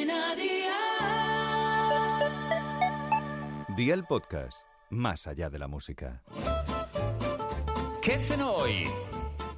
Cadena Dial. Día el podcast, más allá de la música. ¿Qué cenó hoy?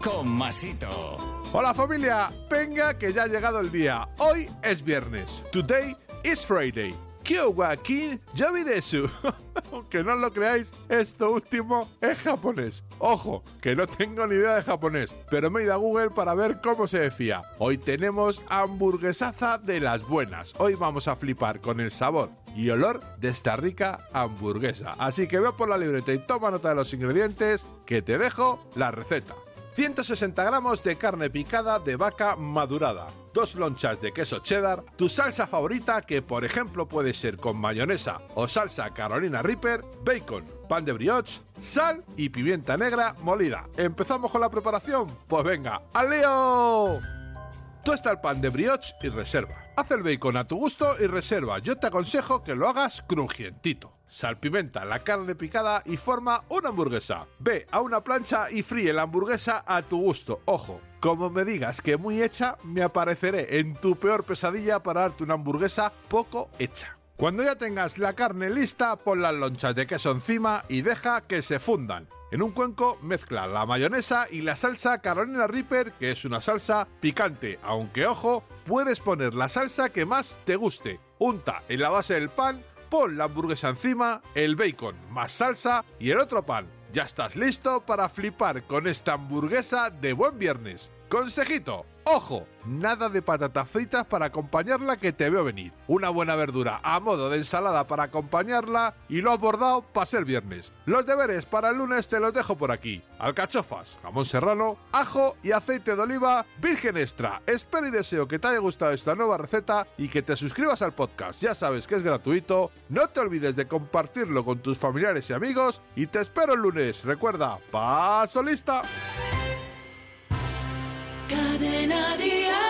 Con Masito. Hola familia, venga que ya ha llegado el día. Hoy es viernes. Today is Friday. Kyowakin Yabidesu. Aunque no lo creáis, esto último es japonés. Ojo, que no tengo ni idea de japonés, pero me he ido a Google para ver cómo se decía. Hoy tenemos hamburguesaza de las buenas. Hoy vamos a flipar con el sabor y olor de esta rica hamburguesa. Así que ve por la libreta y toma nota de los ingredientes, que te dejo la receta. 160 gramos de carne picada de vaca madurada, dos lonchas de queso cheddar, tu salsa favorita que por ejemplo puede ser con mayonesa o salsa Carolina Reaper, bacon, pan de brioche, sal y pimienta negra molida. ¿Empezamos con la preparación? Pues venga, ¡al lío! Tuesta el pan de brioche y reserva. Haz el bacon a tu gusto y reserva. Yo te aconsejo que lo hagas crujientito. Salpimenta la carne picada y forma una hamburguesa. Ve a una plancha y fríe la hamburguesa a tu gusto. Ojo, como me digas que muy hecha, me apareceré en tu peor pesadilla para darte una hamburguesa poco hecha. Cuando ya tengas la carne lista, pon las lonchas de queso encima y deja que se fundan. En un cuenco mezcla la mayonesa y la salsa Carolina Reaper, que es una salsa picante, aunque ojo, puedes poner la salsa que más te guste. Unta en la base del pan, pon la hamburguesa encima, el bacon más salsa y el otro pan. Ya estás listo para flipar con esta hamburguesa de buen viernes. Consejito, ojo, nada de patatas fritas para acompañarla que te veo venir. Una buena verdura a modo de ensalada para acompañarla y lo has bordado para ser viernes. Los deberes para el lunes te los dejo por aquí. Alcachofas, jamón serrano, ajo y aceite de oliva virgen extra. Espero y deseo que te haya gustado esta nueva receta y que te suscribas al podcast. Ya sabes que es gratuito. No te olvides de compartirlo con tus familiares y amigos y te espero el lunes. Recuerda, paso lista. Cadena Dial.